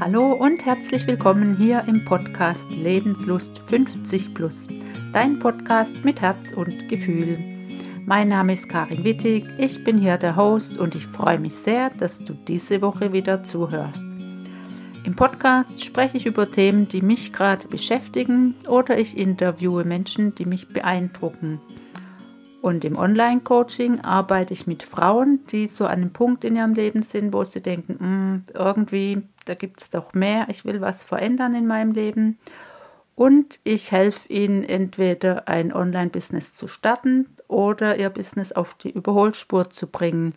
Hallo und herzlich willkommen hier im Podcast Lebenslust 50 Plus, dein Podcast mit Herz und Gefühl. Mein Name ist Karin Wittig, ich bin hier der Host und ich freue mich sehr, dass du diese Woche wieder zuhörst. Im Podcast spreche ich über Themen, die mich gerade beschäftigen oder ich interviewe Menschen, die mich beeindrucken. Und im Online-Coaching arbeite ich mit Frauen, die so an einem Punkt in ihrem Leben sind, wo sie denken, hm, irgendwie, da gibt es doch mehr, ich will was verändern in meinem Leben. Und ich helfe ihnen entweder ein Online-Business zu starten oder ihr Business auf die Überholspur zu bringen.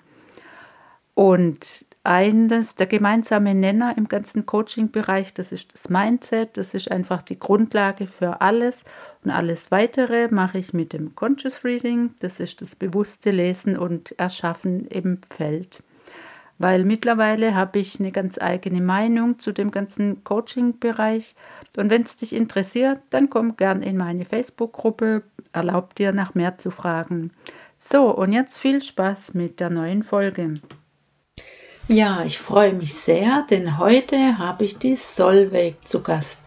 Und eines der gemeinsame Nenner im ganzen Coaching-Bereich, das ist das Mindset, das ist einfach die Grundlage für alles. Und alles weitere mache ich mit dem Conscious Reading, das ist das bewusste Lesen und Erschaffen im Feld. Weil mittlerweile habe ich eine ganz eigene Meinung zu dem ganzen Coaching-Bereich. Und wenn es dich interessiert, dann komm gern in meine Facebook-Gruppe, erlaub dir nach mehr zu fragen. So, und jetzt viel Spaß mit der neuen Folge. Ja, ich freue mich sehr, denn heute habe ich die Solveig zu Gast.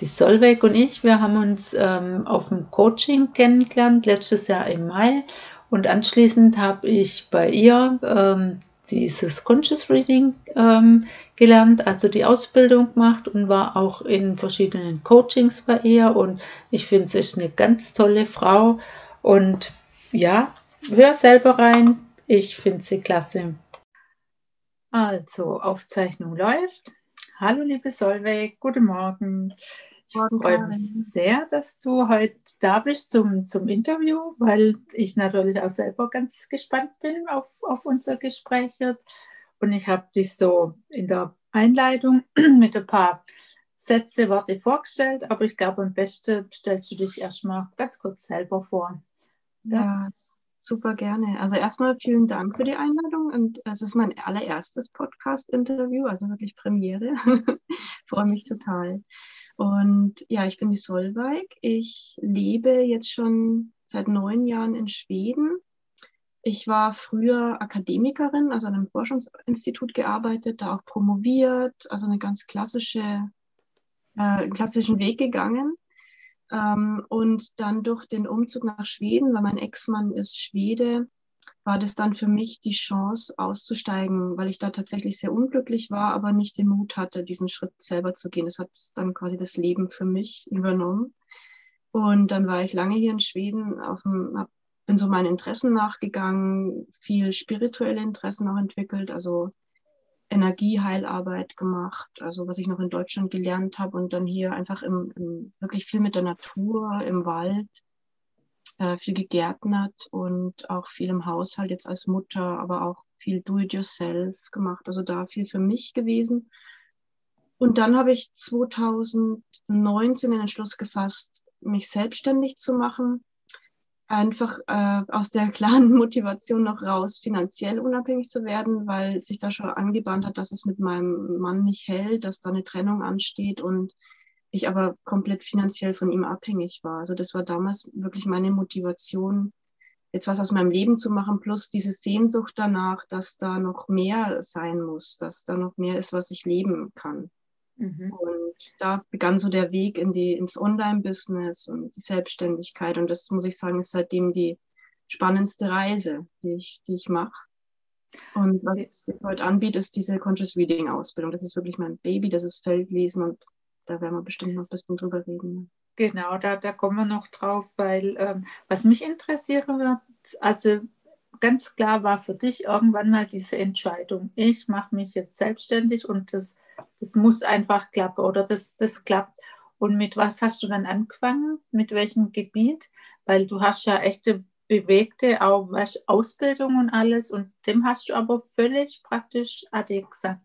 Die Solveig und ich, wir haben uns ähm, auf dem Coaching kennengelernt, letztes Jahr im Mai. Und anschließend habe ich bei ihr ähm, dieses Conscious Reading ähm, gelernt, also die Ausbildung gemacht und war auch in verschiedenen Coachings bei ihr. Und ich finde, sie ist eine ganz tolle Frau. Und ja, hör selber rein. Ich finde sie klasse. Also, Aufzeichnung läuft. Hallo, liebe Solveig, guten Morgen. Ich freue mich sehr, dass du heute da bist zum, zum Interview, weil ich natürlich auch selber ganz gespannt bin auf, auf unser Gespräch jetzt. Und ich habe dich so in der Einleitung mit ein paar Sätze, Worte vorgestellt, aber ich glaube, am besten stellst du dich erstmal ganz kurz selber vor. Ja, ja Super gerne. Also erstmal vielen Dank für die Einladung und es ist mein allererstes Podcast-Interview, also wirklich Premiere. Freue mich total. Und ja, ich bin die Solveig. Ich lebe jetzt schon seit neun Jahren in Schweden. Ich war früher Akademikerin, also an einem Forschungsinstitut gearbeitet, da auch promoviert, also eine ganz klassische, äh, einen klassischen Weg gegangen ähm, und dann durch den Umzug nach Schweden, weil mein Ex-Mann ist Schwede, war das dann für mich die Chance auszusteigen, weil ich da tatsächlich sehr unglücklich war, aber nicht den Mut hatte, diesen Schritt selber zu gehen. Das hat dann quasi das Leben für mich übernommen. Und dann war ich lange hier in Schweden, auf dem, hab, bin so meinen Interessen nachgegangen, viel spirituelle Interessen auch entwickelt, also Energieheilarbeit gemacht, also was ich noch in Deutschland gelernt habe und dann hier einfach im, im wirklich viel mit der Natur, im Wald, viel gegärtnert und auch viel im Haushalt jetzt als Mutter, aber auch viel Do-it-yourself gemacht, also da viel für mich gewesen. Und dann habe ich 2019 den Entschluss gefasst, mich selbstständig zu machen einfach äh, aus der klaren Motivation noch raus, finanziell unabhängig zu werden, weil sich da schon angebahnt hat, dass es mit meinem Mann nicht hält, dass da eine Trennung ansteht und ich aber komplett finanziell von ihm abhängig war. Also das war damals wirklich meine Motivation, jetzt was aus meinem Leben zu machen, plus diese Sehnsucht danach, dass da noch mehr sein muss, dass da noch mehr ist, was ich leben kann. Mhm. Und da begann so der Weg in die, ins Online-Business und die Selbstständigkeit. Und das muss ich sagen, ist seitdem die spannendste Reise, die ich, die ich mache. Und was ich heute anbiete, ist diese Conscious Reading Ausbildung. Das ist wirklich mein Baby, das ist Feldlesen und da werden wir bestimmt noch ein bisschen drüber reden. Genau, da, da kommen wir noch drauf, weil ähm, was mich interessieren wird, also ganz klar war für dich irgendwann mal diese Entscheidung, ich mache mich jetzt selbstständig und das das muss einfach klappen oder das, das klappt. Und mit was hast du dann angefangen? Mit welchem Gebiet? Weil du hast ja echte bewegte auch was, Ausbildung und alles und dem hast du aber völlig praktisch Ade gesagt.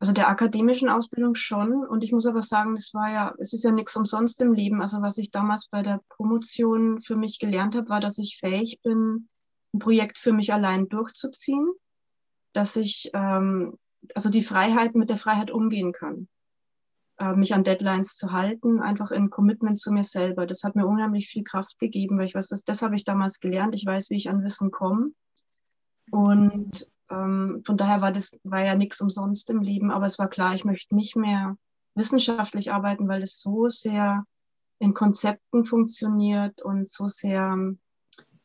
Also der akademischen Ausbildung schon und ich muss aber sagen, es war ja, es ist ja nichts umsonst im Leben. Also was ich damals bei der Promotion für mich gelernt habe, war, dass ich fähig bin, ein Projekt für mich allein durchzuziehen dass ich ähm, also die Freiheit mit der Freiheit umgehen kann. Äh, mich an Deadlines zu halten, einfach in Commitment zu mir selber. Das hat mir unheimlich viel Kraft gegeben, weil ich weiß, das, das habe ich damals gelernt. Ich weiß, wie ich an Wissen komme. Und ähm, von daher war das war ja nichts umsonst im Leben, aber es war klar, ich möchte nicht mehr wissenschaftlich arbeiten, weil es so sehr in Konzepten funktioniert und so sehr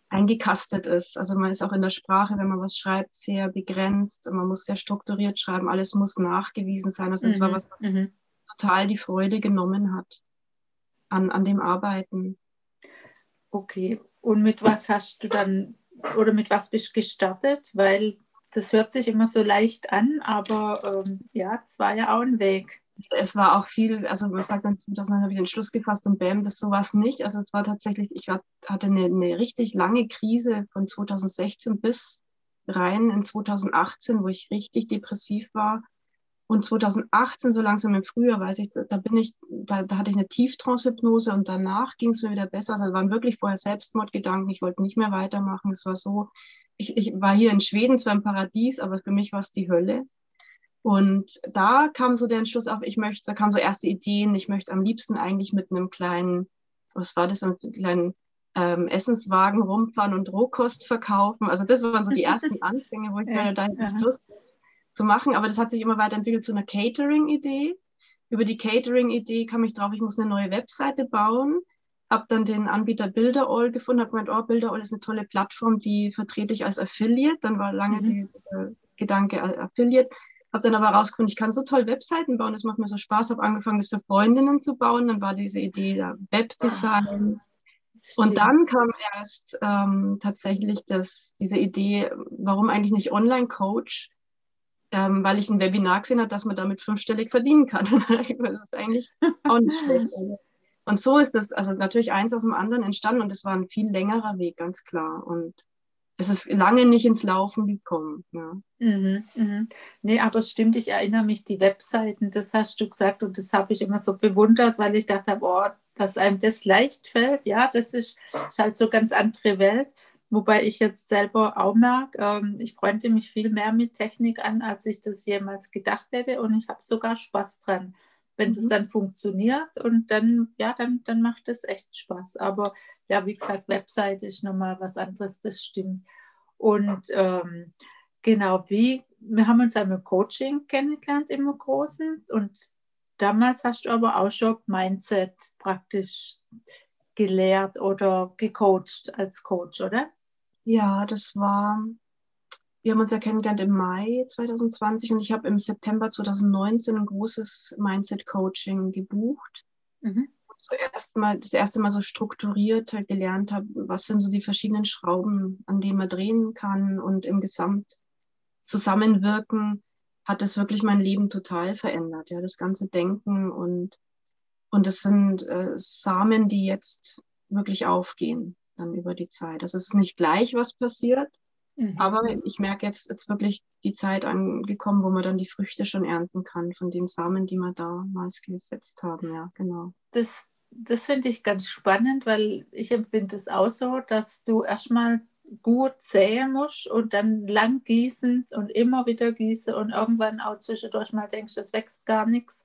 eingekastet ist. Also man ist auch in der Sprache, wenn man was schreibt, sehr begrenzt und man muss sehr strukturiert schreiben. Alles muss nachgewiesen sein. Also das mhm. war was, was mhm. total die Freude genommen hat an, an dem Arbeiten. Okay. Und mit was hast du dann oder mit was bist du gestartet? Weil das hört sich immer so leicht an, aber ähm, ja, das war ja auch ein Weg es war auch viel, also man sagt dann 2009 habe ich den Schluss gefasst und bam, das sowas nicht. Also es war tatsächlich, ich hatte eine, eine richtig lange Krise von 2016 bis rein in 2018, wo ich richtig depressiv war. Und 2018, so langsam im Frühjahr, weiß ich, da bin ich, da, da hatte ich eine Tieftrancehypnose und danach ging es mir wieder besser. Also waren wirklich vorher Selbstmordgedanken. Ich wollte nicht mehr weitermachen. Es war so, ich, ich war hier in Schweden zwar im Paradies, aber für mich war es die Hölle. Und da kam so der Entschluss auf, ich möchte, da kamen so erste Ideen, ich möchte am liebsten eigentlich mit einem kleinen, was war das, einem kleinen ähm, Essenswagen rumfahren und Rohkost verkaufen. Also das waren so die ersten Anfänge, wo ich meine, da hätte ich Lust zu machen. Aber das hat sich immer weiterentwickelt zu einer Catering-Idee. Über die Catering-Idee kam ich drauf, ich muss eine neue Webseite bauen. Habe dann den Anbieter Bilderall gefunden, habe gemeint, oh, Bilderall ist eine tolle Plattform, die vertrete ich als Affiliate. Dann war lange mhm. dieser Gedanke Affiliate habe dann aber herausgefunden, ich kann so toll Webseiten bauen, das macht mir so Spaß, habe angefangen, das für Freundinnen zu bauen, dann war diese Idee da Webdesign. Und dann kam erst ähm, tatsächlich das, diese Idee, warum eigentlich nicht Online-Coach, ähm, weil ich ein Webinar gesehen habe, dass man damit fünfstellig verdienen kann. das ist eigentlich auch nicht schlecht. Und so ist das, also natürlich eins aus dem anderen entstanden und es war ein viel längerer Weg, ganz klar. Und es ist lange nicht ins Laufen gekommen. Ja. Mhm, mhm. Nee, aber es stimmt, ich erinnere mich, die Webseiten, das hast du gesagt und das habe ich immer so bewundert, weil ich dachte, oh, dass einem das leicht fällt, ja, das ist, ist halt so ganz andere Welt. Wobei ich jetzt selber auch merke, ähm, ich freunde mich viel mehr mit Technik an, als ich das jemals gedacht hätte und ich habe sogar Spaß dran wenn mhm. das dann funktioniert und dann, ja, dann, dann macht es echt Spaß. Aber ja, wie gesagt, Website ist nochmal was anderes, das stimmt. Und ähm, genau, wie, wir haben uns einmal Coaching kennengelernt im Großen und damals hast du aber auch schon Mindset praktisch gelehrt oder gecoacht als Coach, oder? Ja, das war wir haben uns ja kennengelernt im Mai 2020 und ich habe im September 2019 ein großes Mindset-Coaching gebucht. Mhm. Zuerst mal, das erste Mal so strukturiert halt gelernt habe, was sind so die verschiedenen Schrauben, an denen man drehen kann und im Gesamt Zusammenwirken hat das wirklich mein Leben total verändert. Ja, das ganze Denken und und es sind äh, Samen, die jetzt wirklich aufgehen dann über die Zeit. Das ist nicht gleich, was passiert, Mhm. Aber ich merke jetzt, jetzt wirklich die Zeit angekommen, wo man dann die Früchte schon ernten kann von den Samen, die wir damals gesetzt haben. Ja, genau. Das, das finde ich ganz spannend, weil ich empfinde es auch so, dass du erstmal gut säen musst und dann lang gießen und immer wieder gießen und irgendwann auch zwischendurch mal denkst, das wächst gar nichts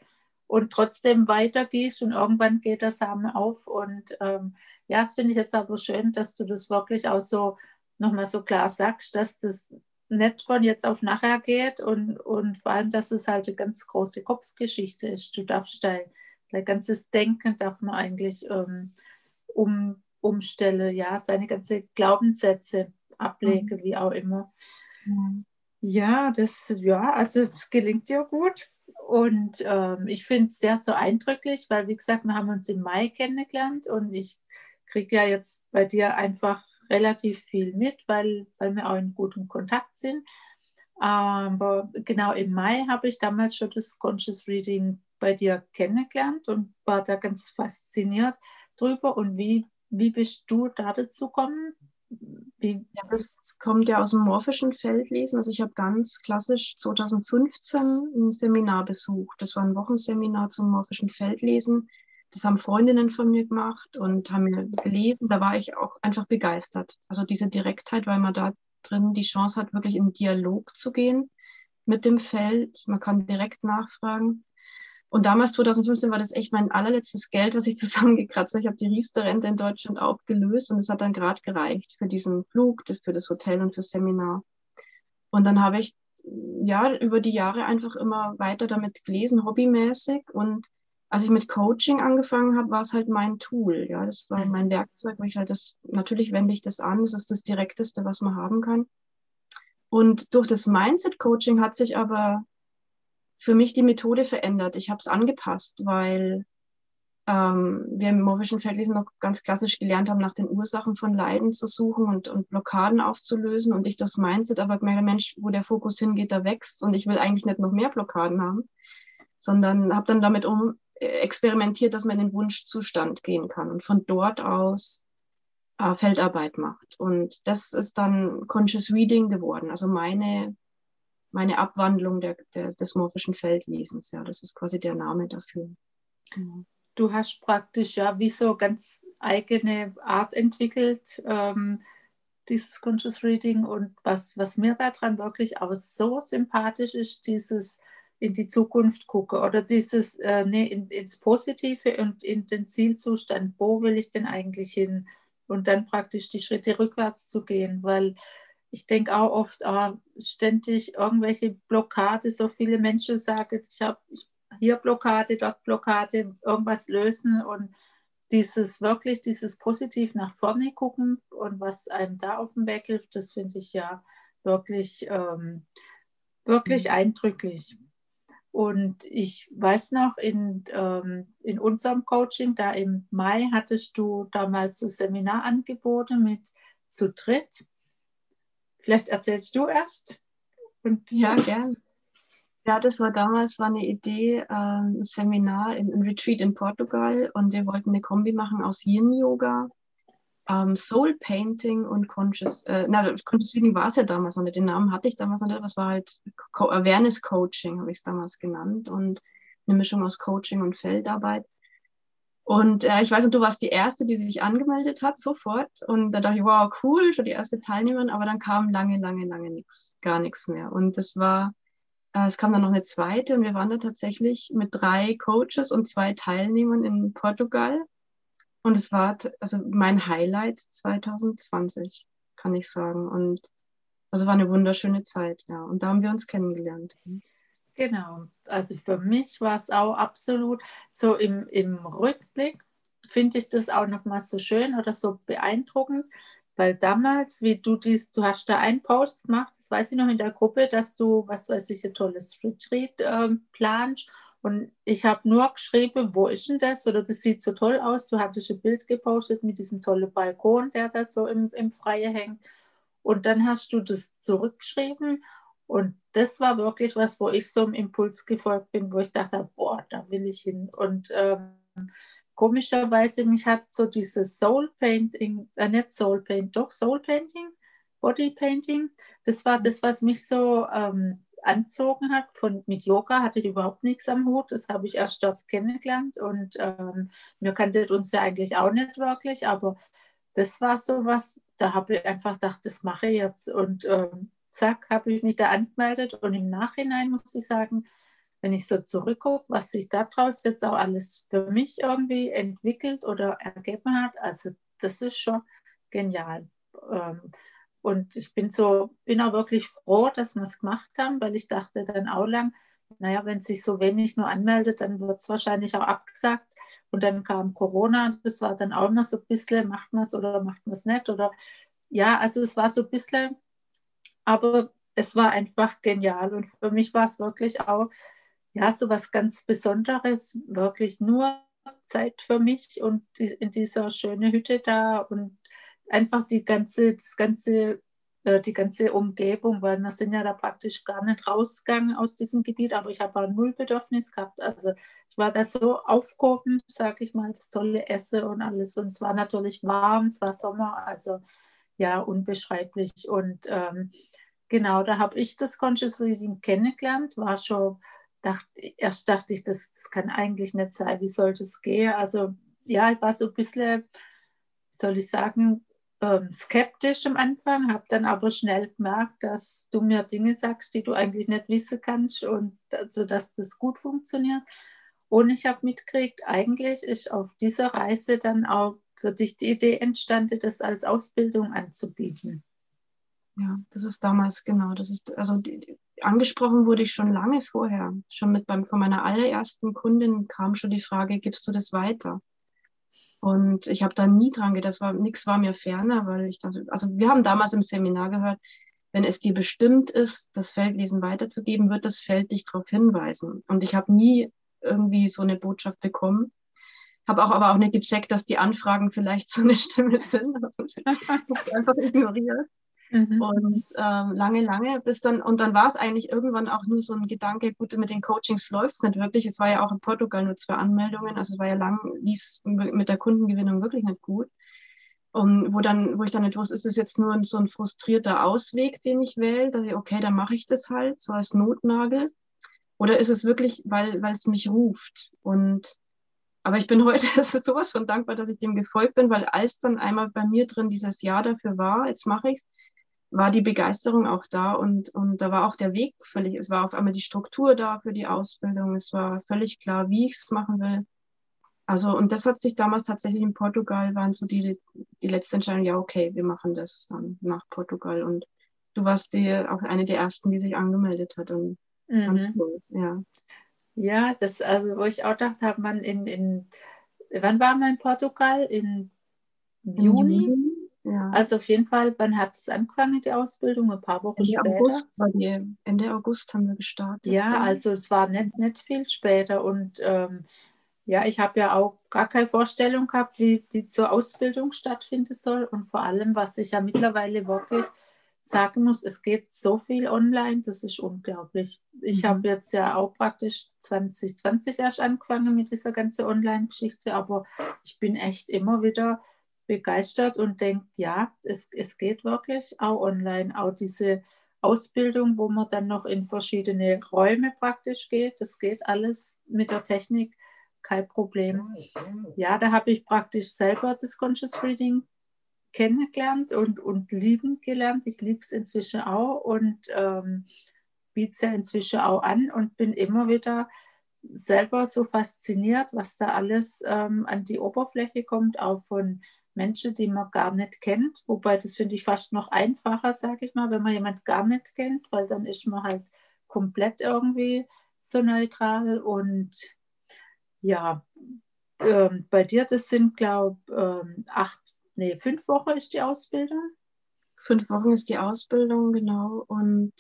und trotzdem weiter gießt und irgendwann geht der Samen auf. Und ähm, ja, das finde ich jetzt aber schön, dass du das wirklich auch so nochmal so klar sagst, dass das nicht von jetzt auf nachher geht und, und vor allem, dass es halt eine ganz große Kopfgeschichte ist. Du darfst dein, dein ganzes Denken darf man eigentlich ähm, um, umstellen, ja, seine ganzen Glaubenssätze ablegen, mhm. wie auch immer. Mhm. Ja, das, ja, also es gelingt dir gut. Und ähm, ich finde es sehr so eindrücklich, weil, wie gesagt, wir haben uns im Mai kennengelernt und ich kriege ja jetzt bei dir einfach relativ viel mit, weil, weil wir auch in gutem Kontakt sind. Aber genau im Mai habe ich damals schon das Conscious Reading bei dir kennengelernt und war da ganz fasziniert drüber. Und wie, wie bist du da dazu gekommen? Wie? Ja, das kommt ja aus dem morphischen Feldlesen. Also ich habe ganz klassisch 2015 ein Seminar besucht. Das war ein Wochenseminar zum morphischen Feldlesen das haben Freundinnen von mir gemacht und haben mir gelesen. Da war ich auch einfach begeistert. Also diese Direktheit, weil man da drin die Chance hat, wirklich in Dialog zu gehen mit dem Feld. Man kann direkt nachfragen. Und damals, 2015, war das echt mein allerletztes Geld, was ich zusammengekratzt habe. Ich habe die Riester-Rente in Deutschland aufgelöst und es hat dann gerade gereicht für diesen Flug, für das Hotel und fürs Seminar. Und dann habe ich ja über die Jahre einfach immer weiter damit gelesen, hobbymäßig. Und als ich mit Coaching angefangen habe, war es halt mein Tool. Ja, das war mhm. mein Werkzeug, wo ich halt das, natürlich wende ich das an. Das ist das Direkteste, was man haben kann. Und durch das Mindset-Coaching hat sich aber für mich die Methode verändert. Ich habe es angepasst, weil ähm, wir im morphischen Feldlesen noch ganz klassisch gelernt haben, nach den Ursachen von Leiden zu suchen und, und Blockaden aufzulösen. Und ich das Mindset aber gemerkt, Mensch, wo der Fokus hingeht, da wächst. Und ich will eigentlich nicht noch mehr Blockaden haben, sondern habe dann damit um experimentiert, dass man in den Wunschzustand gehen kann und von dort aus äh, Feldarbeit macht. Und das ist dann Conscious Reading geworden, also meine, meine Abwandlung der, der, des morphischen Feldlesens. Ja, das ist quasi der Name dafür. Genau. Du hast praktisch ja wie so ganz eigene Art entwickelt, ähm, dieses Conscious Reading. Und was, was mir daran wirklich auch so sympathisch ist, dieses in die Zukunft gucke oder dieses äh, nee, in, ins Positive und in den Zielzustand, wo will ich denn eigentlich hin? und dann praktisch die Schritte rückwärts zu gehen, weil ich denke auch oft, ah, ständig irgendwelche Blockade, so viele Menschen sagen, ich habe hier Blockade, dort Blockade, irgendwas lösen und dieses wirklich, dieses positiv nach vorne gucken und was einem da auf dem Weg hilft, das finde ich ja wirklich, ähm, wirklich mhm. eindrücklich. Und ich weiß noch, in, ähm, in unserem Coaching, da im Mai, hattest du damals so Seminarangebote mit zu dritt. Vielleicht erzählst du erst. Und ja, gern. Ja, das war damals war eine Idee, ähm, ein Seminar, in, ein Retreat in Portugal und wir wollten eine Kombi machen aus Yin-Yoga, ähm, Soul Painting und Conscious, äh, na, Conscious Feeling war es ja damals noch nicht, den Namen hatte ich damals noch nicht, aber es war halt Co Awareness Coaching, habe ich es damals genannt und eine Mischung aus Coaching und Feldarbeit. Und äh, ich weiß nicht, du warst die Erste, die sich angemeldet hat, sofort. Und da dachte ich, wow, cool, schon die erste Teilnehmerin, aber dann kam lange, lange, lange nichts, gar nichts mehr. Und das war, äh, es kam dann noch eine zweite und wir waren da tatsächlich mit drei Coaches und zwei Teilnehmern in Portugal und es war also mein Highlight 2020, kann ich sagen. Und also war eine wunderschöne Zeit, ja. Und da haben wir uns kennengelernt. Genau. Also für mich war es auch absolut so im, im Rückblick finde ich das auch nochmal so schön oder so beeindruckend, weil damals, wie du dies, du hast da einen Post gemacht, das weiß ich noch in der Gruppe, dass du, was weiß ich, ein tolles Retreat äh, planst und ich habe nur geschrieben, wo ist denn das? Oder das sieht so toll aus. Du hattest ein Bild gepostet mit diesem tollen Balkon, der da so im, im Freien hängt. Und dann hast du das zurückgeschrieben. Und das war wirklich was, wo ich so im Impuls gefolgt bin, wo ich dachte, boah, da will ich hin. Und ähm, komischerweise, mich hat so dieses Soul Painting, äh, nicht Soul Painting, doch Soul Painting, Body Painting, das war das, was mich so ähm, anzogen hat. Von, mit Yoga hatte ich überhaupt nichts am Hut. Das habe ich erst dort kennengelernt und ähm, wir kannten uns ja eigentlich auch nicht wirklich, aber das war so was, da habe ich einfach gedacht, das mache ich jetzt. Und ähm, zack, habe ich mich da angemeldet und im Nachhinein muss ich sagen, wenn ich so zurückgucke, was sich daraus jetzt auch alles für mich irgendwie entwickelt oder ergeben hat, also das ist schon genial. Ähm, und ich bin so, bin auch wirklich froh, dass wir es gemacht haben, weil ich dachte dann auch lang, naja, wenn sich so wenig nur anmeldet, dann wird es wahrscheinlich auch abgesagt. Und dann kam Corona, das war dann auch immer so ein bisschen, macht man es oder macht man es nicht? Oder ja, also es war so ein bisschen, aber es war einfach genial. Und für mich war es wirklich auch, ja, so was ganz Besonderes, wirklich nur Zeit für mich und die, in dieser schönen Hütte da und einfach die ganze, das ganze, äh, die ganze Umgebung, weil wir sind ja da praktisch gar nicht rausgegangen aus diesem Gebiet, aber ich habe null Bedürfnis gehabt. Also ich war da so aufgehoben, sage ich mal, das tolle Essen und alles. Und es war natürlich warm, es war Sommer, also ja, unbeschreiblich. Und ähm, genau, da habe ich das Conscious Reading kennengelernt, war schon, dachte, erst dachte ich, das, das kann eigentlich nicht sein, wie sollte es gehen? Also ja, ich war so ein bisschen, soll ich sagen, ähm, skeptisch am Anfang, habe dann aber schnell gemerkt, dass du mir Dinge sagst, die du eigentlich nicht wissen kannst und also, dass das gut funktioniert. Und ich habe mitgekriegt, eigentlich ist auf dieser Reise dann auch für dich die Idee entstanden, das als Ausbildung anzubieten. Ja, das ist damals genau. Das ist also die, angesprochen wurde ich schon lange vorher. Schon mit beim von meiner allerersten Kundin kam schon die Frage, gibst du das weiter? Und ich habe da nie dran gedacht, das war nichts war mir ferner, weil ich dachte, also wir haben damals im Seminar gehört, wenn es dir bestimmt ist, das Feldlesen weiterzugeben, wird das Feld dich darauf hinweisen. Und ich habe nie irgendwie so eine Botschaft bekommen. Habe auch aber auch nicht gecheckt, dass die Anfragen vielleicht so eine Stimme sind. Also ich einfach ignoriert. Mhm. Und ähm, lange, lange, bis dann, und dann war es eigentlich irgendwann auch nur so ein Gedanke, gut, mit den Coachings läuft es nicht wirklich. Es war ja auch in Portugal nur zwei Anmeldungen, also es war ja lang, lief es mit der Kundengewinnung wirklich nicht gut. Und wo dann, wo ich dann nicht wusste, ist es jetzt nur so ein frustrierter Ausweg, den ich wähle, dass ich, okay, dann mache ich das halt, so als Notnagel. Oder ist es wirklich, weil, weil es mich ruft? Und aber ich bin heute sowas von dankbar, dass ich dem gefolgt bin, weil als dann einmal bei mir drin dieses Jahr dafür war, jetzt mache ich es, war die Begeisterung auch da und, und da war auch der Weg völlig, es war auf einmal die Struktur da für die Ausbildung, es war völlig klar, wie ich es machen will. Also, und das hat sich damals tatsächlich in Portugal, waren so die, die letzte Entscheidung, ja, okay, wir machen das dann nach Portugal. Und du warst die, auch eine der ersten, die sich angemeldet hat. Und mhm. ganz cool, ja. Ja, das, also, wo ich auch dachte, hat man in, in, wann waren wir in Portugal? In Juni? Juni? Ja. Also auf jeden Fall, wann hat es angefangen, die Ausbildung? Ein paar Wochen Ende später. August war die, Ende August haben wir gestartet. Ja, dann. also es war nicht, nicht viel später. Und ähm, ja, ich habe ja auch gar keine Vorstellung gehabt, wie, wie zur Ausbildung stattfinden soll. Und vor allem, was ich ja mittlerweile wirklich sagen muss, es geht so viel online, das ist unglaublich. Ich mhm. habe jetzt ja auch praktisch 2020 erst angefangen mit dieser ganzen Online-Geschichte, aber ich bin echt immer wieder begeistert und denke, ja, es, es geht wirklich auch online, auch diese Ausbildung, wo man dann noch in verschiedene Räume praktisch geht, das geht alles mit der Technik, kein Problem. Ja, da habe ich praktisch selber das Conscious Reading kennengelernt und, und lieben gelernt. Ich liebe es inzwischen auch und ähm, biete es ja inzwischen auch an und bin immer wieder selber so fasziniert, was da alles ähm, an die Oberfläche kommt, auch von Menschen, die man gar nicht kennt. Wobei das finde ich fast noch einfacher, sage ich mal, wenn man jemand gar nicht kennt, weil dann ist man halt komplett irgendwie so neutral. Und ja, ähm, bei dir, das sind, glaube ich, ähm, acht, nee, fünf Wochen ist die Ausbildung. Fünf Wochen ist die Ausbildung, genau. Und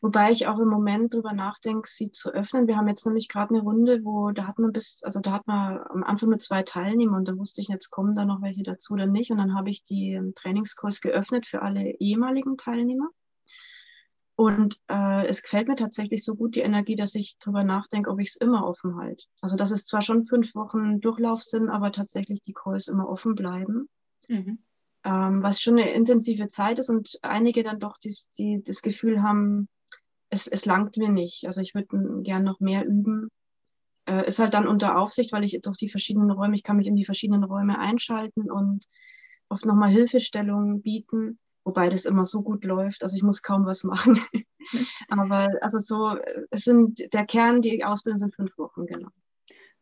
Wobei ich auch im Moment drüber nachdenke, sie zu öffnen. Wir haben jetzt nämlich gerade eine Runde, wo da hat man bis, also da hat man am Anfang nur zwei Teilnehmer und da wusste ich, jetzt kommen da noch welche dazu oder nicht. Und dann habe ich die ähm, Trainingskurs geöffnet für alle ehemaligen Teilnehmer. Und äh, es gefällt mir tatsächlich so gut die Energie, dass ich drüber nachdenke, ob ich es immer offen halte. Also dass es zwar schon fünf Wochen Durchlauf sind, aber tatsächlich die Calls immer offen bleiben. Mhm. Ähm, was schon eine intensive Zeit ist und einige dann doch die, die das Gefühl haben, es, es langt mir nicht. Also ich würde gern noch mehr üben. Äh, ist halt dann unter Aufsicht, weil ich durch die verschiedenen Räume, ich kann mich in die verschiedenen Räume einschalten und oft nochmal Hilfestellungen bieten, wobei das immer so gut läuft. Also ich muss kaum was machen. Aber also so, es sind der Kern, die Ausbildung sind fünf Wochen, genau.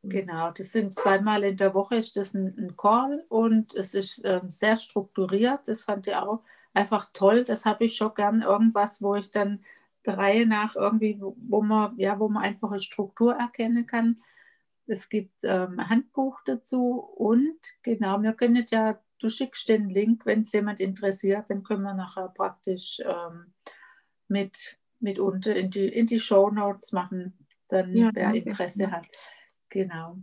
Genau, das sind zweimal in der Woche ist das ein, ein Call und es ist ähm, sehr strukturiert. Das fand ich auch einfach toll. Das habe ich schon gern irgendwas, wo ich dann der Reihe nach irgendwie, wo man, ja, wo man einfach eine Struktur erkennen kann. Es gibt ähm, ein Handbuch dazu und genau, wir können ja, du schickst den Link, wenn es jemand interessiert, dann können wir nachher praktisch ähm, mit, mit unten in die, in die Show Notes machen, dann ja, wer Interesse hat. Genau.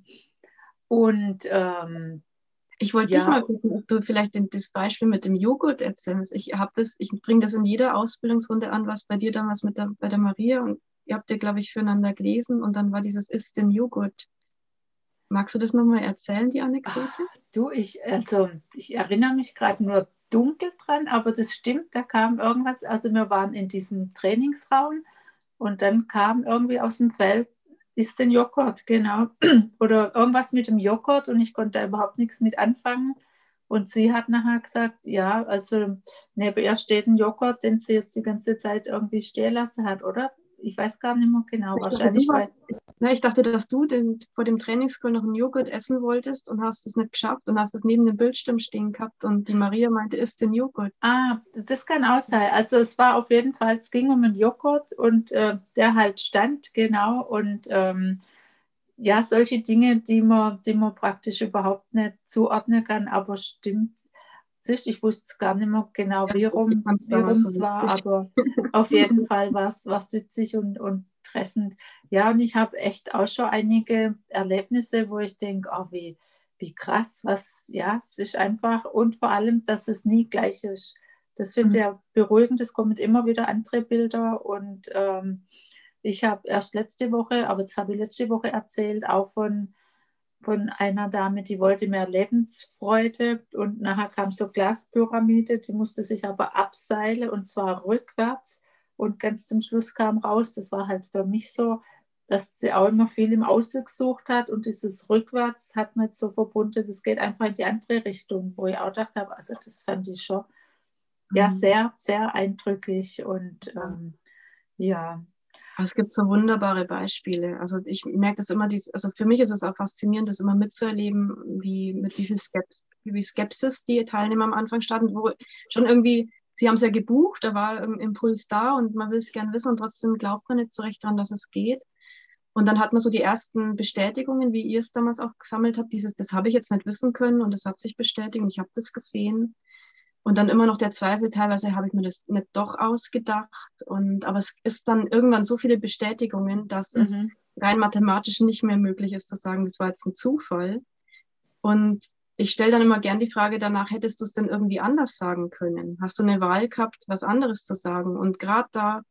Und ähm, ich wollte ja. dich mal gucken, ob du vielleicht das Beispiel mit dem Joghurt erzählst. Ich habe das, ich bringe das in jeder Ausbildungsrunde an, was bei dir damals mit der, bei der Maria und ihr habt ja, glaube ich, füreinander gelesen und dann war dieses Ist den Joghurt. Magst du das nochmal erzählen, die Anekdote? Ach, du, ich, also ich erinnere mich gerade nur dunkel dran, aber das stimmt, da kam irgendwas, also wir waren in diesem Trainingsraum und dann kam irgendwie aus dem Feld ist den Joghurt, genau. Oder irgendwas mit dem Joghurt und ich konnte da überhaupt nichts mit anfangen. Und sie hat nachher gesagt, ja, also neben ihr steht ein Joghurt, den sie jetzt die ganze Zeit irgendwie stehen lassen hat, oder? Ich weiß gar nicht mehr genau, Ich dachte, wahrscheinlich. hast, na, ich dachte, dass du den, vor dem Trainingscall noch einen Joghurt essen wolltest und hast es nicht geschafft und hast es neben dem Bildschirm stehen gehabt und die Maria meinte, isst den Joghurt. ah, das kann auch sein. Also es war auf jeden Fall, es ging um einen Joghurt und äh, der halt stand, genau. Und ähm, ja, solche Dinge, die man, die man praktisch überhaupt nicht zuordnen kann, aber stimmt. Siehst, ich wusste gar nicht mehr genau, wie rum es war, aber auf jeden Fall war es witzig und, und treffend. Ja, und ich habe echt auch schon einige Erlebnisse, wo ich denke, oh, wie, wie krass, was, ja, es ist einfach und vor allem, dass es nie gleich ist. Das finde ich Mhm. ja beruhigend, es kommen immer wieder andere Bilder und ähm, ich habe erst letzte Woche, aber das habe ich letzte Woche erzählt, auch von, von einer Dame, die wollte mehr Lebensfreude und nachher kam so Glaspyramide, die musste sich aber abseilen und zwar rückwärts und ganz zum Schluss kam raus, das war halt für mich so, dass sie auch immer viel im Außen gesucht hat und dieses rückwärts hat jetzt so verbunden, das geht einfach in die andere Richtung, wo ich auch dachte, also das fand ich schon ja Mhm. sehr, sehr eindrücklich und ähm, ja, es gibt so wunderbare Beispiele. Also ich merke das immer, dies, also für mich ist es auch faszinierend, das immer mitzuerleben, wie mit wie viel Skepsis, wie Skepsis die Teilnehmer am Anfang standen, wo schon irgendwie, sie haben es ja gebucht, da war ein Impuls da und man will es gern wissen und trotzdem glaubt man nicht so recht dran, dass es geht. Und dann hat man so die ersten Bestätigungen, wie ihr es damals auch gesammelt habt, dieses, das habe ich jetzt nicht wissen können und das hat sich bestätigt und ich habe das gesehen. Und dann immer noch der Zweifel, teilweise habe ich mir das nicht doch ausgedacht. Und, aber es ist dann irgendwann so viele Bestätigungen, dass es mhm. rein mathematisch nicht mehr möglich ist zu sagen, das war jetzt ein Zufall. Und ich stelle dann immer gern die Frage danach, hättest du es denn irgendwie anders sagen können? Hast du eine Wahl gehabt, was anderes zu sagen? Und gerade da,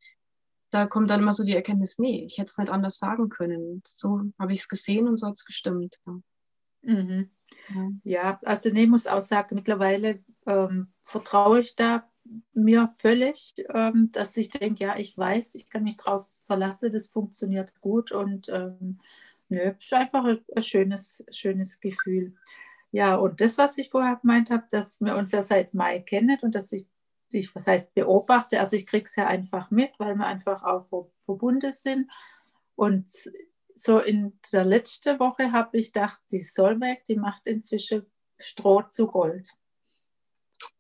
da kommt dann immer so die Erkenntnis, nee, ich hätte es nicht anders sagen können. So habe ich es gesehen und so hat es gestimmt. Ja. Mhm. Ja. Also nee, ich muss auch sagen, mittlerweile ähm, vertraue ich da mir völlig, ähm, dass ich denke, ja, ich weiß, ich kann mich darauf verlassen, das funktioniert gut und ähm, nö, ist einfach ein, ein schönes, schönes Gefühl. Ja, und das, was ich vorher gemeint habe, dass wir uns ja seit Mai kennen und dass ich dich, was heißt beobachte, also ich kriege es ja einfach mit, weil wir einfach auch ver- verbunden sind. Und so in der letzten Woche habe ich gedacht, die Solveig, die macht inzwischen Stroh zu Gold.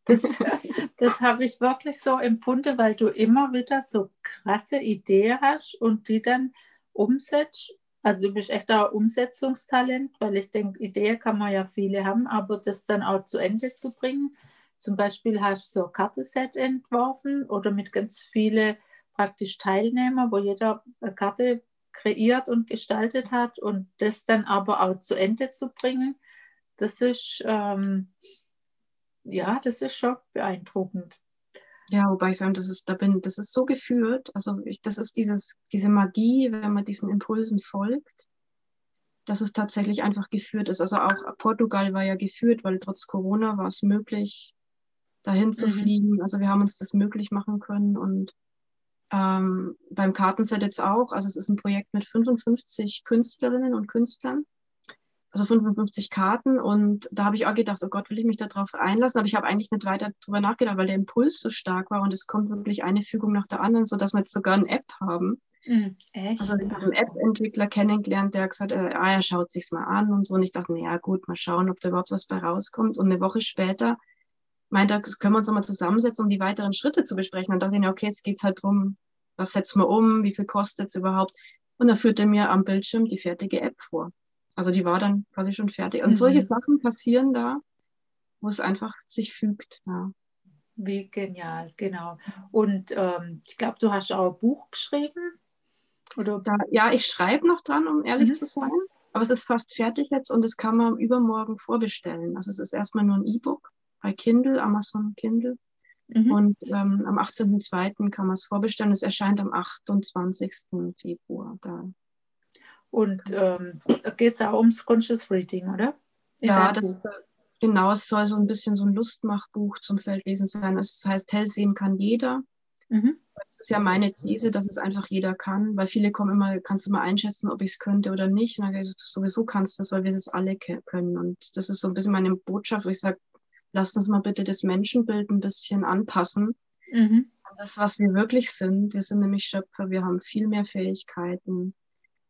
Das, das habe ich wirklich so empfunden, weil du immer wieder so krasse Ideen hast und die dann umsetzt. Also du bist echt ein Umsetzungstalent, weil ich denke, Ideen kann man ja viele haben, aber das dann auch zu Ende zu bringen. Zum Beispiel hast du so ein Kartenset entworfen oder mit ganz vielen praktisch Teilnehmer, wo jeder eine Karte kreiert und gestaltet hat und das dann aber auch zu Ende zu bringen, das ist ähm, ja, das ist schon beeindruckend. Ja, wobei ich sagen, das ist, da bin, das ist so geführt. Also ich, das ist dieses, diese Magie, wenn man diesen Impulsen folgt, dass es tatsächlich einfach geführt ist. Also auch Portugal war ja geführt, weil trotz Corona war es möglich, dahin zu Mhm. fliegen. Also wir haben uns das möglich machen können und ähm, beim Kartenset jetzt auch. Also es ist ein Projekt mit 55 Künstlerinnen und Künstlern. Also 55 Karten und da habe ich auch gedacht, oh Gott, will ich mich darauf einlassen? Aber ich habe eigentlich nicht weiter drüber nachgedacht, weil der Impuls so stark war und es kommt wirklich eine Fügung nach der anderen, sodass wir jetzt sogar eine App haben. Mhm, echt? Also ich habe einen App-Entwickler kennengelernt, der hat gesagt, äh, ah, er schaut sich's mal an und so. Und ich dachte, naja, gut, mal schauen, ob da überhaupt was bei rauskommt. Und eine Woche später meinte das können wir uns nochmal zusammensetzen, um die weiteren Schritte zu besprechen. Und dachte ich, okay, jetzt geht's halt drum, was setzen wir um, wie viel kostet es überhaupt? Und dann führte mir am Bildschirm die fertige App vor. Also die war dann quasi schon fertig. Und Mhm. solche Sachen passieren da, wo es einfach sich fügt. Ja. Wie genial, genau. Und ähm, ich glaube, du hast auch ein Buch geschrieben. Oder? Da, ja, ich schreibe noch dran, um ehrlich Mhm. zu sein. Aber es ist fast fertig jetzt und das kann man übermorgen vorbestellen. Also es ist erstmal nur ein E-Book bei Kindle, Amazon Kindle. Mhm. Und ähm, am 18.02. kann man es vorbestellen. Es erscheint am 28. Februar. Da. Und ähm, da geht es auch ums Conscious Reading, oder? In Ja, das, genau, es soll so ein bisschen so ein Lustmachbuch zum Feldwesen sein. Es heißt, hell sehen kann jeder. Mhm. Das ist ja meine These, dass es einfach jeder kann, weil viele kommen immer, kannst du mal einschätzen, ob ich es könnte oder nicht. Und dann sage ich, sowieso kannst du es, weil wir das alle können. Und das ist so ein bisschen meine Botschaft, wo ich sage, lasst uns mal bitte das Menschenbild ein bisschen anpassen. Mhm. Das, was wir wirklich sind. Wir sind nämlich Schöpfer, wir haben viel mehr Fähigkeiten.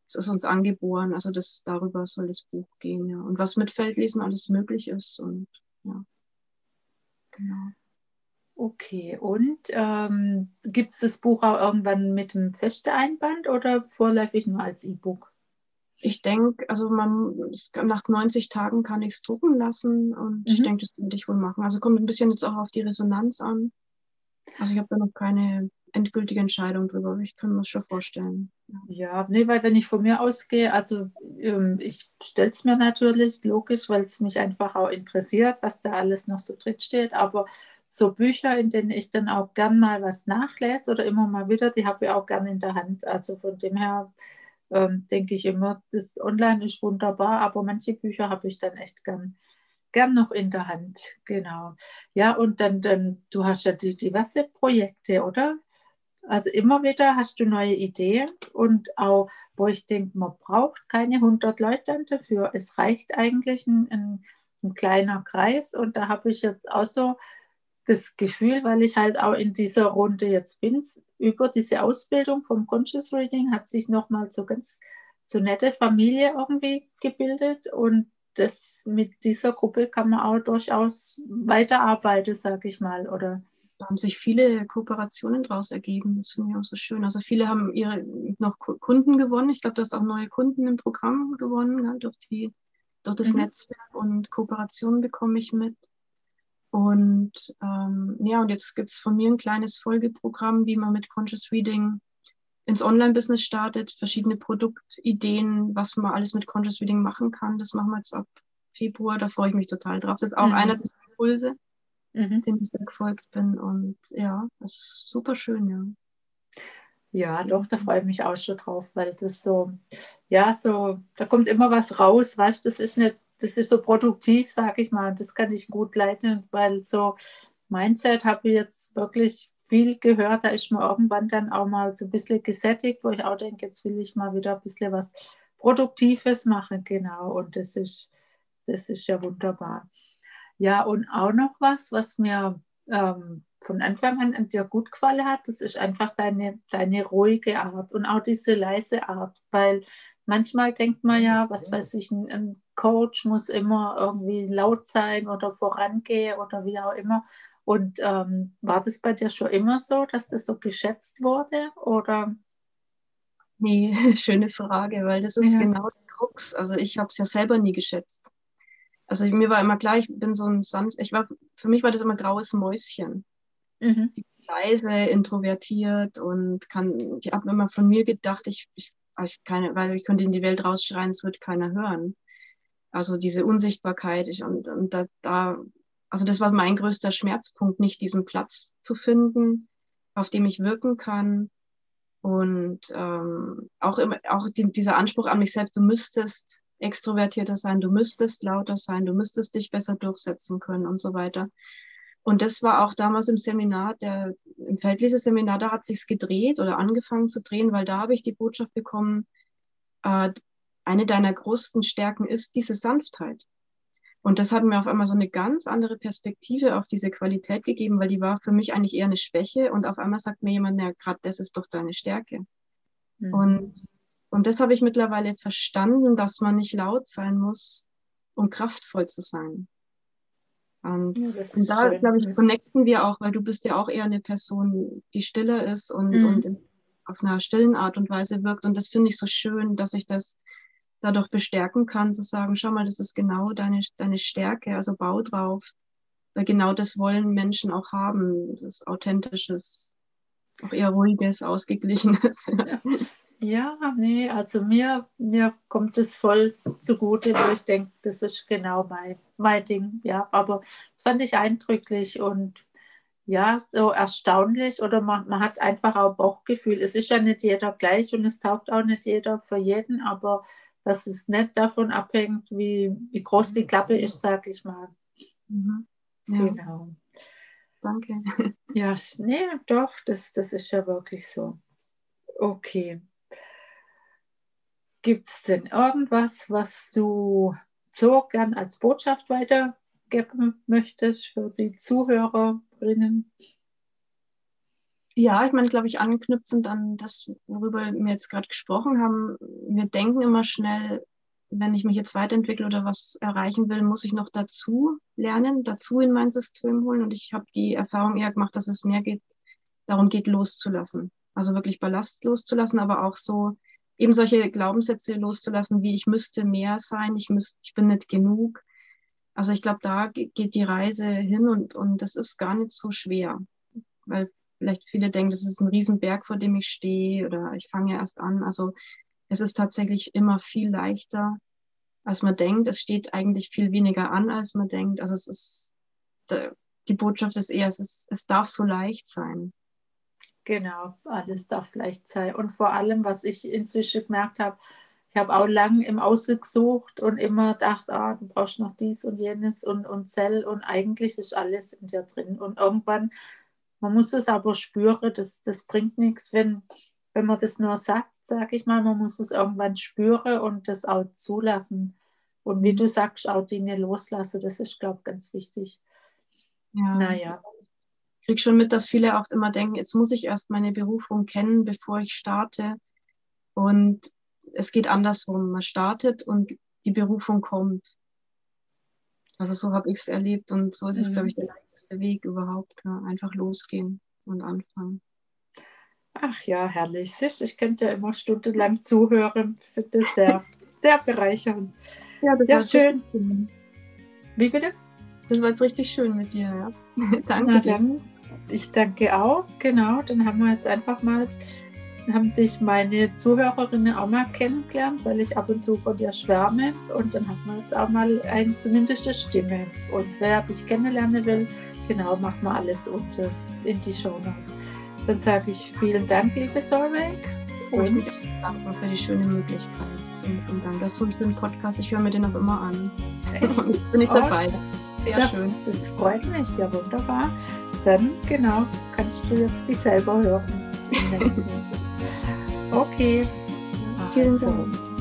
Es ist uns angeboren. Also das, darüber soll das Buch gehen, ja. Und was mit Feldlesen alles möglich ist. Und ja. Genau. Okay, und ähm, gibt es das Buch auch irgendwann mit einem festen Einband oder vorläufig nur als E-Book? Ich denke, also man nach 90 Tagen kann ich es drucken lassen und mhm. ich denke, das würde ich wohl machen. Also kommt ein bisschen jetzt auch auf die Resonanz an. Also ich habe da noch keine endgültige Entscheidung drüber, aber ich kann mir das schon vorstellen. Ja, nee, weil wenn ich von mir ausgehe, also ähm, ich stelle es mir natürlich logisch, weil es mich einfach auch interessiert, was da alles noch so drin steht, aber so Bücher, in denen ich dann auch gern mal was nachlese oder immer mal wieder, die habe ich auch gern in der Hand. Also von dem her ähm, denke ich immer, das Online ist wunderbar, aber manche Bücher habe ich dann echt gern, gern noch in der Hand. Genau. Ja, und dann, dann du hast ja die diverse Projekte, oder? Also immer wieder hast du neue Ideen und auch, wo ich denke, man braucht keine 100 Leute dafür. Es reicht eigentlich ein, ein, ein kleiner Kreis und da habe ich jetzt auch so das Gefühl, weil ich halt auch in dieser Runde jetzt bin, über diese Ausbildung vom Conscious Reading hat sich nochmal so ganz so nette Familie irgendwie gebildet und das mit dieser Gruppe kann man auch durchaus weiterarbeiten, sage ich mal, oder? Da haben sich viele Kooperationen daraus ergeben. Das finde ich auch so schön. Also viele haben ihre noch Kunden gewonnen. Ich glaube, du hast auch neue Kunden im Programm gewonnen, ja, durch, die, durch das mhm. Netzwerk und Kooperationen bekomme ich mit. Und ähm, ja, und jetzt gibt es von mir ein kleines Folgeprogramm, wie man mit Conscious Reading ins Online-Business startet, verschiedene Produktideen, was man alles mit Conscious Reading machen kann. Das machen wir jetzt ab Februar, da freue ich mich total drauf. Das ist auch mhm. einer der Impulse, mhm. denen ich da gefolgt bin. Und ja, das ist super schön, ja. Ja, doch, da freue ich mich auch schon drauf, weil das so, ja, so, da kommt immer was raus, weißt du, das ist nicht das ist so produktiv, sage ich mal. Das kann ich gut leiten, weil so Mindset habe ich jetzt wirklich viel gehört. Da ist mir irgendwann dann auch mal so ein bisschen gesättigt, wo ich auch denke, jetzt will ich mal wieder ein bisschen was Produktives machen. Genau, und das ist, das ist ja wunderbar. Ja, und auch noch was, was mir ähm, von Anfang an an dir gut gefallen hat, das ist einfach deine, deine ruhige Art und auch diese leise Art, weil manchmal denkt man ja, was weiß ich, ein, ein Coach muss immer irgendwie laut sein oder vorangehen oder wie auch immer. Und ähm, war das bei dir schon immer so, dass das so geschätzt wurde? Oder? Nee, schöne Frage, weil das ist ja. genau der Krux. Also ich habe es ja selber nie geschätzt. Also mir war immer klar, ich bin so ein sanft, ich war, für mich war das immer graues Mäuschen. Mhm. Leise, introvertiert und kann, ich habe immer von mir gedacht, ich, ich, ich keine, weil ich könnte in die Welt rausschreien, es wird keiner hören. Also diese Unsichtbarkeit. Ich, und, und da, da, also das war mein größter Schmerzpunkt, nicht diesen Platz zu finden, auf dem ich wirken kann. Und ähm, auch, immer, auch die, dieser Anspruch an mich selbst, du müsstest extrovertierter sein, du müsstest lauter sein, du müsstest dich besser durchsetzen können und so weiter. Und das war auch damals im Seminar, der, im Feldleser-Seminar, da hat sich's gedreht oder angefangen zu drehen, weil da habe ich die Botschaft bekommen, äh, eine deiner größten Stärken ist diese Sanftheit. Und das hat mir auf einmal so eine ganz andere Perspektive auf diese Qualität gegeben, weil die war für mich eigentlich eher eine Schwäche. Und auf einmal sagt mir jemand, ja, gerade das ist doch deine Stärke. Mhm. Und, und das habe ich mittlerweile verstanden, dass man nicht laut sein muss, um kraftvoll zu sein. Und, ja, und da, glaube ich, connecten wir auch, weil du bist ja auch eher eine Person, die stiller ist und, mhm. und in, auf einer stillen Art und Weise wirkt. Und das finde ich so schön, dass ich das dadurch bestärken kann, zu sagen, schau mal, das ist genau deine, deine Stärke, also bau drauf. Weil genau das wollen Menschen auch haben, das Authentisches, auch eher ruhiges, ausgeglichenes. Ja, nee, also mir, mir kommt es voll zugute, wo ich denke, das ist genau mein, mein Ding. Ja, aber das fand ich eindrücklich und ja, so erstaunlich oder man, man hat einfach auch Bauchgefühl. Es ist ja nicht jeder gleich und es taugt auch nicht jeder für jeden, aber dass es nicht davon abhängt, wie, wie groß die Klappe ist, sage ich mal. Mhm. Ja. Genau. Danke. Ja, nee, doch, das, das ist ja wirklich so. Okay. Gibt es denn irgendwas, was du so gern als Botschaft weitergeben möchtest für die Zuhörerinnen? Ja, ich meine, glaube ich, anknüpfend an das, worüber wir jetzt gerade gesprochen haben. Wir denken immer schnell, wenn ich mich jetzt weiterentwickle oder was erreichen will, muss ich noch dazu lernen, dazu in mein System holen. Und ich habe die Erfahrung eher gemacht, dass es mehr geht, darum geht, loszulassen. Also wirklich Ballast loszulassen, aber auch so eben solche Glaubenssätze loszulassen, wie ich müsste mehr sein, ich müsste, ich bin nicht genug. Also ich glaube, da geht die Reise hin und, und das ist gar nicht so schwer, weil vielleicht viele denken, das ist ein Riesenberg, vor dem ich stehe oder ich fange erst an. Also es ist tatsächlich immer viel leichter, als man denkt. Es steht eigentlich viel weniger an, als man denkt. Also es ist, die Botschaft ist eher, es, ist, es darf so leicht sein. Genau, alles darf leicht sein. Und vor allem, was ich inzwischen gemerkt habe, ich habe auch lange im Außen gesucht und immer gedacht, ah, du brauchst noch dies und jenes und, und Zell und eigentlich ist alles in dir drin. Und irgendwann man muss es aber spüren, das, das bringt nichts, wenn, wenn man das nur sagt, sage ich mal. Man muss es irgendwann spüren und das auch zulassen. Und wie du sagst, auch Dinge loslassen, das ist, glaube ich, ganz wichtig. Ja. Naja. Ich kriege schon mit, dass viele auch immer denken, jetzt muss ich erst meine Berufung kennen, bevor ich starte. Und es geht andersrum. Man startet und die Berufung kommt. Also so habe ich es erlebt und so ist es, glaube ich, der leichteste Weg überhaupt. Ja. Einfach losgehen und anfangen. Ach ja, herrlich. Ich könnte ja immer stundenlang zuhören. Ich finde das sehr, sehr bereichernd. Ja, das ja, war schön. schön. Wie bitte? Das war jetzt richtig schön mit dir, ja. danke Na. Dann, ich danke auch, genau. Dann haben wir jetzt einfach mal haben dich meine Zuhörerinnen auch mal kennengelernt, weil ich ab und zu von dir schwärme. Und dann hat man jetzt auch mal ein, zumindest eine Stimme. Und wer dich kennenlernen will, genau, macht mal alles unter in die Show Notes. Dann sage ich vielen Dank, liebe Solveig. Und ich bin dankbar für die schöne Möglichkeit. Und, und dann das so ein schönen Podcast. Ich höre mir den auch immer an. Echt? Jetzt bin ich dabei. Sehr das, schön. Das freut mich, ja wunderbar. Dann genau kannst du jetzt dich selber hören. Okay. Vielen Dank.